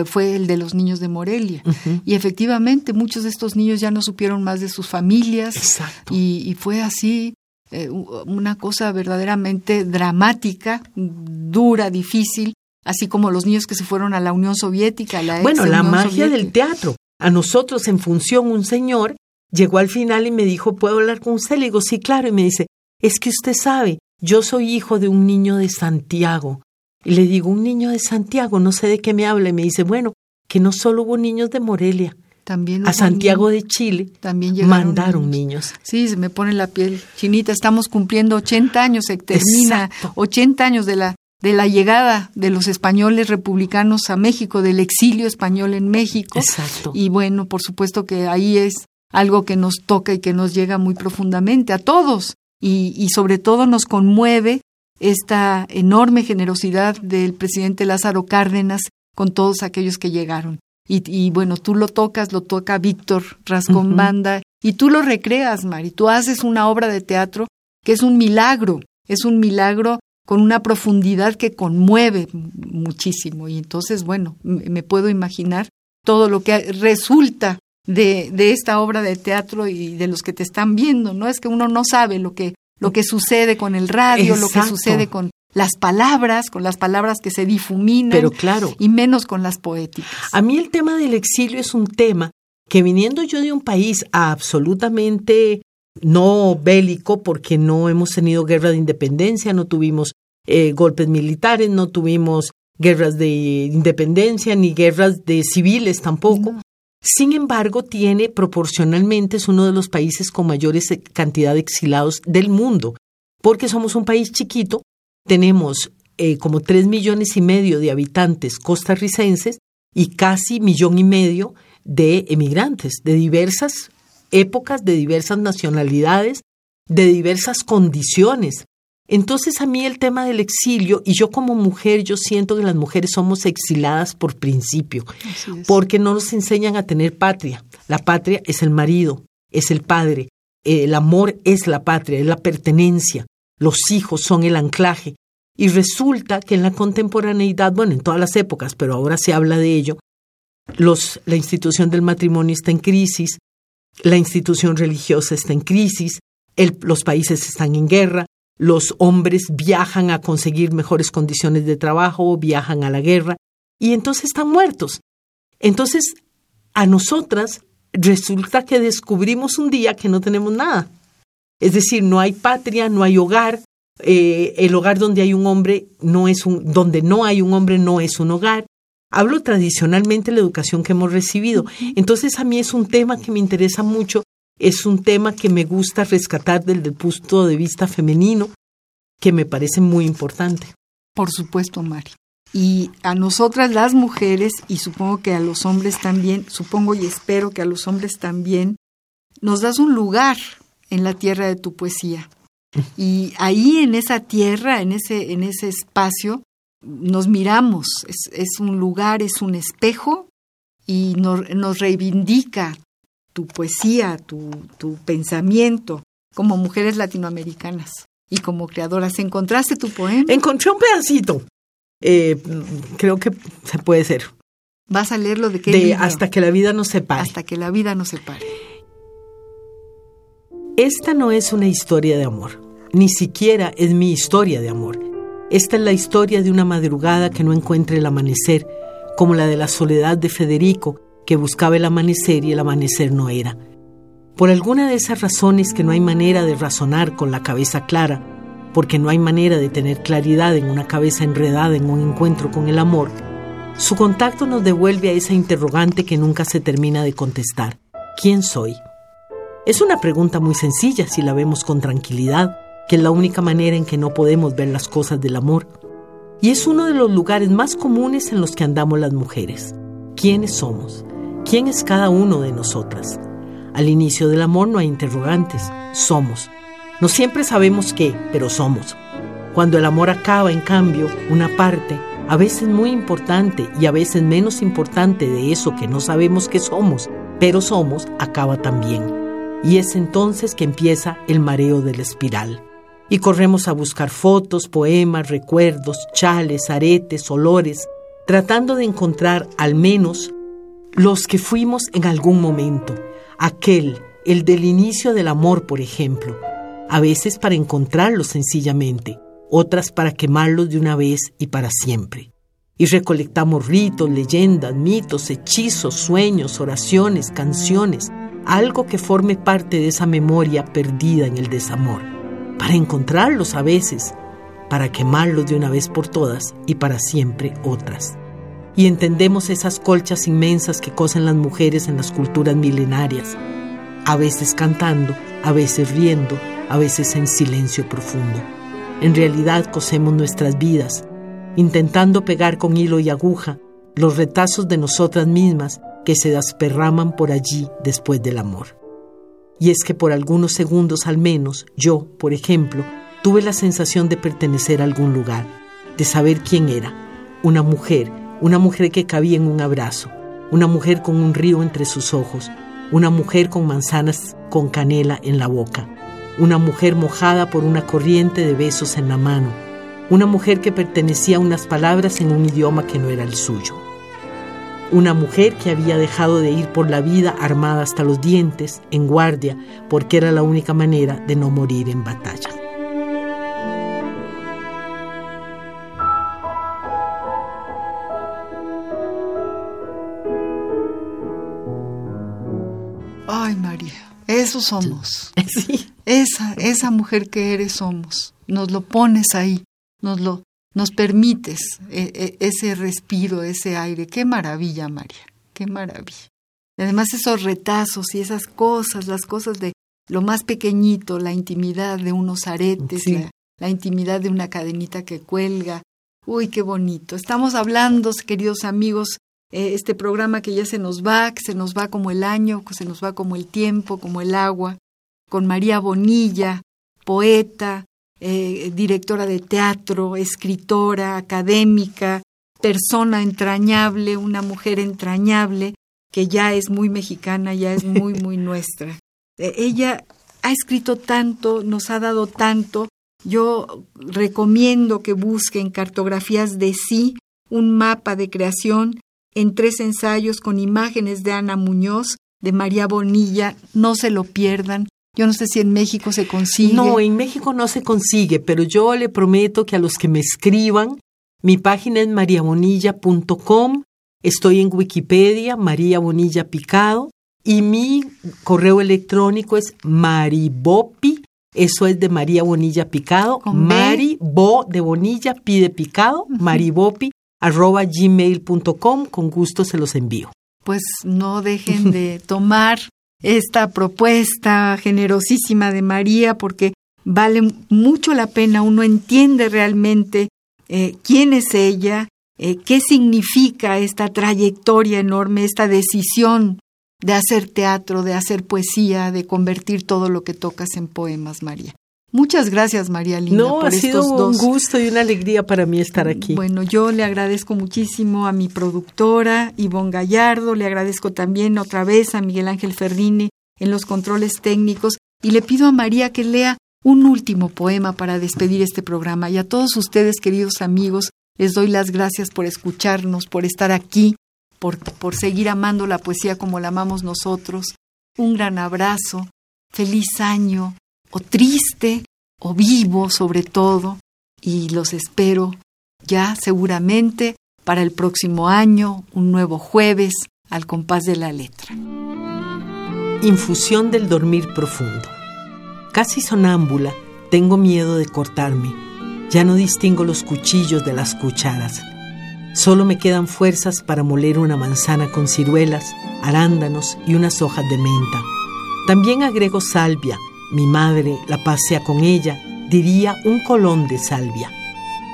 fue el de los niños de Morelia. Y efectivamente, muchos de estos niños ya no supieron más de sus familias. Y, y, fue así eh, una cosa verdaderamente dramática, dura, difícil, así como los niños que se fueron a la Unión Soviética. La bueno, la magia del teatro. A nosotros en función un señor llegó al final y me dijo, ¿puedo hablar con usted? Le digo, sí, claro. Y me dice, es que usted sabe, yo soy hijo de un niño de Santiago. Y le digo, un niño de Santiago, no sé de qué me habla. Y me dice, bueno, que no solo hubo niños de Morelia. También a Santiago de Chile también mandaron niños. Sí, se me pone la piel chinita. Estamos cumpliendo 80 años, se termina 80 años de la de la llegada de los españoles republicanos a México, del exilio español en México. Exacto. Y bueno, por supuesto que ahí es algo que nos toca y que nos llega muy profundamente a todos. Y, y sobre todo nos conmueve esta enorme generosidad del presidente Lázaro Cárdenas con todos aquellos que llegaron. Y, bueno, tú lo tocas, lo toca Víctor Rascón Banda, y tú lo recreas, Mari. Tú haces una obra de teatro que es un milagro, es un milagro con una profundidad que conmueve muchísimo. Y entonces, bueno, me puedo imaginar todo lo que resulta de, de esta obra de teatro y de los que te están viendo, ¿no? Es que uno no sabe lo que lo que sucede con el radio, lo que sucede con las palabras, con las palabras que se difuminan. Pero claro. Y menos con las poéticas. A mí el tema del exilio es un tema que viniendo yo de un país absolutamente no bélico, porque no hemos tenido guerra de independencia, no tuvimos eh, golpes militares, no tuvimos guerras de independencia, ni guerras de civiles tampoco. Sin embargo, tiene proporcionalmente, es uno de los países con mayores eh, cantidad de exilados del mundo, porque somos un país chiquito, tenemos eh, como tres millones y medio de habitantes costarricenses y casi millón y medio de emigrantes de diversas épocas, de diversas nacionalidades, de diversas condiciones. Entonces a mí el tema del exilio, y yo como mujer, yo siento que las mujeres somos exiladas por principio, porque no nos enseñan a tener patria. La patria es el marido, es el padre, el amor es la patria, es la pertenencia, los hijos son el anclaje. Y resulta que en la contemporaneidad, bueno, en todas las épocas, pero ahora se habla de ello, los, la institución del matrimonio está en crisis, la institución religiosa está en crisis, los países están en guerra, los hombres viajan a conseguir mejores condiciones de trabajo, viajan a la guerra y entonces están muertos. Entonces, a nosotras resulta que descubrimos un día que no tenemos nada. Es decir, no hay patria, no hay hogar. Eh, el hogar donde hay un hombre no es un, donde no hay un hombre no es un hogar. Hablo tradicionalmente de la educación que hemos recibido. Entonces a mí es un tema que me interesa mucho es un tema que me gusta rescatar desde el punto de vista femenino, que me parece muy importante. Por supuesto, Mari. Y a nosotras las mujeres, y supongo que a los hombres también, supongo y espero que a los hombres también, nos das un lugar en la tierra de tu poesía. Y ahí en esa tierra, en ese, en ese espacio, nos miramos. Es, es un lugar, es un espejo y nos, nos reivindica tu poesía, tu, tu pensamiento como mujeres latinoamericanas y como creadoras. ¿Encontraste tu poema? Encontré un pedacito. Eh, creo que se puede ser. ¿Vas a leerlo de qué? De Hasta que la vida nos separe. Hasta que la vida nos separe. Esta no es una historia de amor, ni siquiera es mi historia de amor. Esta es la historia de una madrugada que no encuentra el amanecer, como la de la soledad de Federico, que buscaba el amanecer y el amanecer no era. Por alguna de esas razones que no hay manera de razonar con la cabeza clara, porque no hay manera de tener claridad en una cabeza enredada en un encuentro con el amor, su contacto nos devuelve a esa interrogante que nunca se termina de contestar. ¿Quién soy? Es una pregunta muy sencilla si la vemos con tranquilidad, que es la única manera en que no podemos ver las cosas del amor. Y es uno de los lugares más comunes en los que andamos las mujeres. ¿Quiénes somos? ¿Quién es cada uno de nosotras? Al inicio del amor no hay interrogantes, somos. No siempre sabemos qué, pero somos. Cuando el amor acaba, en cambio, una parte, a veces muy importante y a veces menos importante de eso que no sabemos que somos, pero somos, acaba también. Y es entonces que empieza el mareo de la espiral. Y corremos a buscar fotos, poemas, recuerdos, chales, aretes, olores, tratando de encontrar al menos los que fuimos en algún momento, aquel, el del inicio del amor, por ejemplo, a veces para encontrarlos sencillamente, otras para quemarlos de una vez y para siempre. Y recolectamos ritos, leyendas, mitos, hechizos, sueños, oraciones, canciones, algo que forme parte de esa memoria perdida en el desamor, para encontrarlos a veces, para quemarlos de una vez por todas y para siempre otras. Y entendemos esas colchas inmensas que cosen las mujeres en las culturas milenarias, a veces cantando, a veces riendo, a veces en silencio profundo. En realidad cosemos nuestras vidas, intentando pegar con hilo y aguja los retazos de nosotras mismas que se desperraman por allí después del amor. Y es que por algunos segundos al menos, yo, por ejemplo, tuve la sensación de pertenecer a algún lugar, de saber quién era, una mujer, una mujer que cabía en un abrazo, una mujer con un río entre sus ojos, una mujer con manzanas con canela en la boca, una mujer mojada por una corriente de besos en la mano, una mujer que pertenecía a unas palabras en un idioma que no era el suyo, una mujer que había dejado de ir por la vida armada hasta los dientes, en guardia, porque era la única manera de no morir en batalla. Eso somos. Esa, esa mujer que eres somos. Nos lo pones ahí, nos lo, nos permites e, e, ese respiro, ese aire. Qué maravilla, María, qué maravilla. Además esos retazos y esas cosas, las cosas de lo más pequeñito, la intimidad de unos aretes, la, la intimidad de una cadenita que cuelga. Uy, qué bonito. Estamos hablando, queridos amigos, eh, este programa que ya se nos va, que se nos va como el año, que se nos va como el tiempo, como el agua, con María Bonilla, poeta, eh, directora de teatro, escritora, académica, persona entrañable, una mujer entrañable, que ya es muy mexicana, ya es muy, muy nuestra. Eh, ella ha escrito tanto, nos ha dado tanto. Yo recomiendo que busquen cartografías de sí, un mapa de creación en tres ensayos con imágenes de Ana Muñoz, de María Bonilla. No se lo pierdan. Yo no sé si en México se consigue. No, en México no se consigue, pero yo le prometo que a los que me escriban, mi página es mariabonilla.com, estoy en Wikipedia, María Bonilla Picado, y mi correo electrónico es maribopi, eso es de María Bonilla Picado, Mari Bo de Bonilla, pide picado, maribopi, arroba gmail.com, con gusto se los envío. Pues no dejen de tomar esta propuesta generosísima de María porque vale mucho la pena, uno entiende realmente eh, quién es ella, eh, qué significa esta trayectoria enorme, esta decisión de hacer teatro, de hacer poesía, de convertir todo lo que tocas en poemas, María. Muchas gracias, María Linda. No, ha sido un gusto y una alegría para mí estar aquí. Bueno, yo le agradezco muchísimo a mi productora, Ivonne Gallardo, le agradezco también otra vez a Miguel Ángel Ferrini en los controles técnicos y le pido a María que lea un último poema para despedir este programa. Y a todos ustedes, queridos amigos, les doy las gracias por escucharnos, por estar aquí, por, por seguir amando la poesía como la amamos nosotros. Un gran abrazo, feliz año, o triste o vivo sobre todo y los espero ya seguramente para el próximo año, un nuevo jueves al compás de la letra. Infusión del dormir profundo. Casi sonámbula, tengo miedo de cortarme. Ya no distingo los cuchillos de las cucharas. Solo me quedan fuerzas para moler una manzana con ciruelas, arándanos y unas hojas de menta. También agrego salvia, mi madre la pasea con ella, diría un colón de salvia.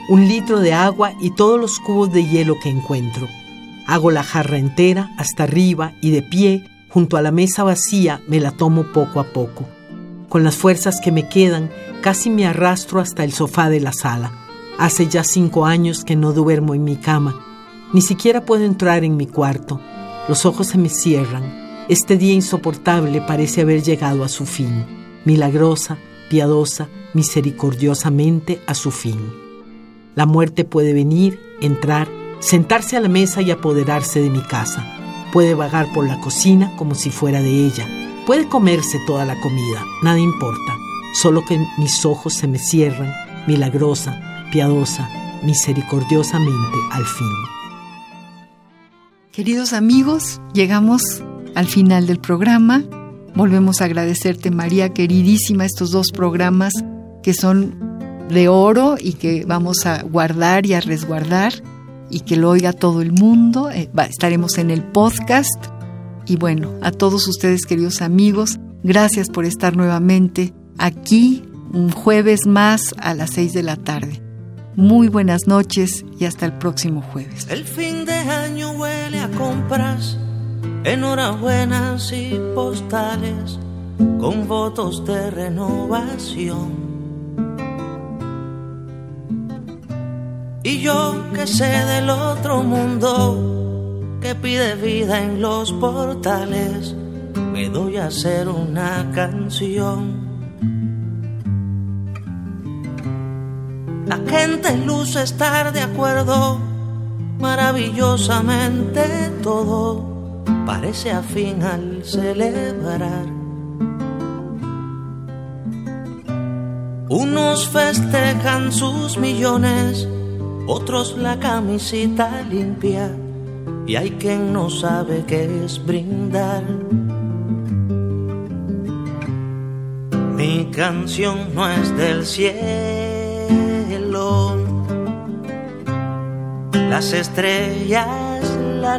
Un litro de agua y todos los cubos de hielo que encuentro. Hago la jarra entera hasta arriba y de pie, junto a la mesa vacía, me la tomo poco a poco. Con las fuerzas que me quedan, casi me arrastro hasta el sofá de la sala. Hace ya cinco años que no duermo en mi cama. Ni siquiera puedo entrar en mi cuarto. Los ojos se me cierran. Este día insoportable parece haber llegado a su fin. Milagrosa, piadosa, misericordiosamente a su fin. La muerte puede venir, entrar, sentarse a la mesa y apoderarse de mi casa. Puede vagar por la cocina como si fuera de ella. Puede comerse toda la comida, nada importa. Solo que mis ojos se me cierran, milagrosa, piadosa, misericordiosamente al fin. Queridos amigos, llegamos al final del programa. Volvemos a agradecerte, María, queridísima, estos dos programas que son de oro y que vamos a guardar y a resguardar y que lo oiga todo el mundo. Eh, estaremos en el podcast. Y bueno, a todos ustedes, queridos amigos, gracias por estar nuevamente aquí un jueves más a las seis de la tarde. Muy buenas noches y hasta el próximo jueves. El fin de año huele a compras, enhorabuenas y postales con votos de renovación. Y yo que sé del otro mundo que pide vida en los portales, me doy a hacer una canción La gente luce estar de acuerdo, maravillosamente todo parece afín al celebrar. Unos festejan sus millones, otros la camisita limpia, y hay quien no sabe qué es brindar. Mi canción no es del cielo las estrellas, la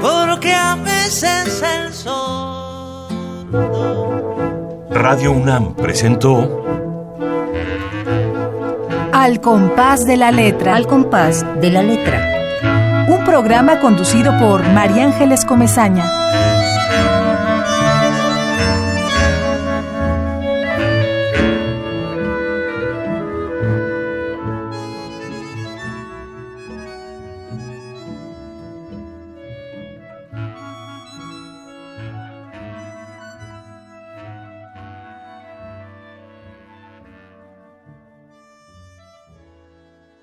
Porque a veces el sol. Radio UNAM presentó Al compás de la letra. Al compás de la letra. Un programa conducido por María Ángeles Comezaña.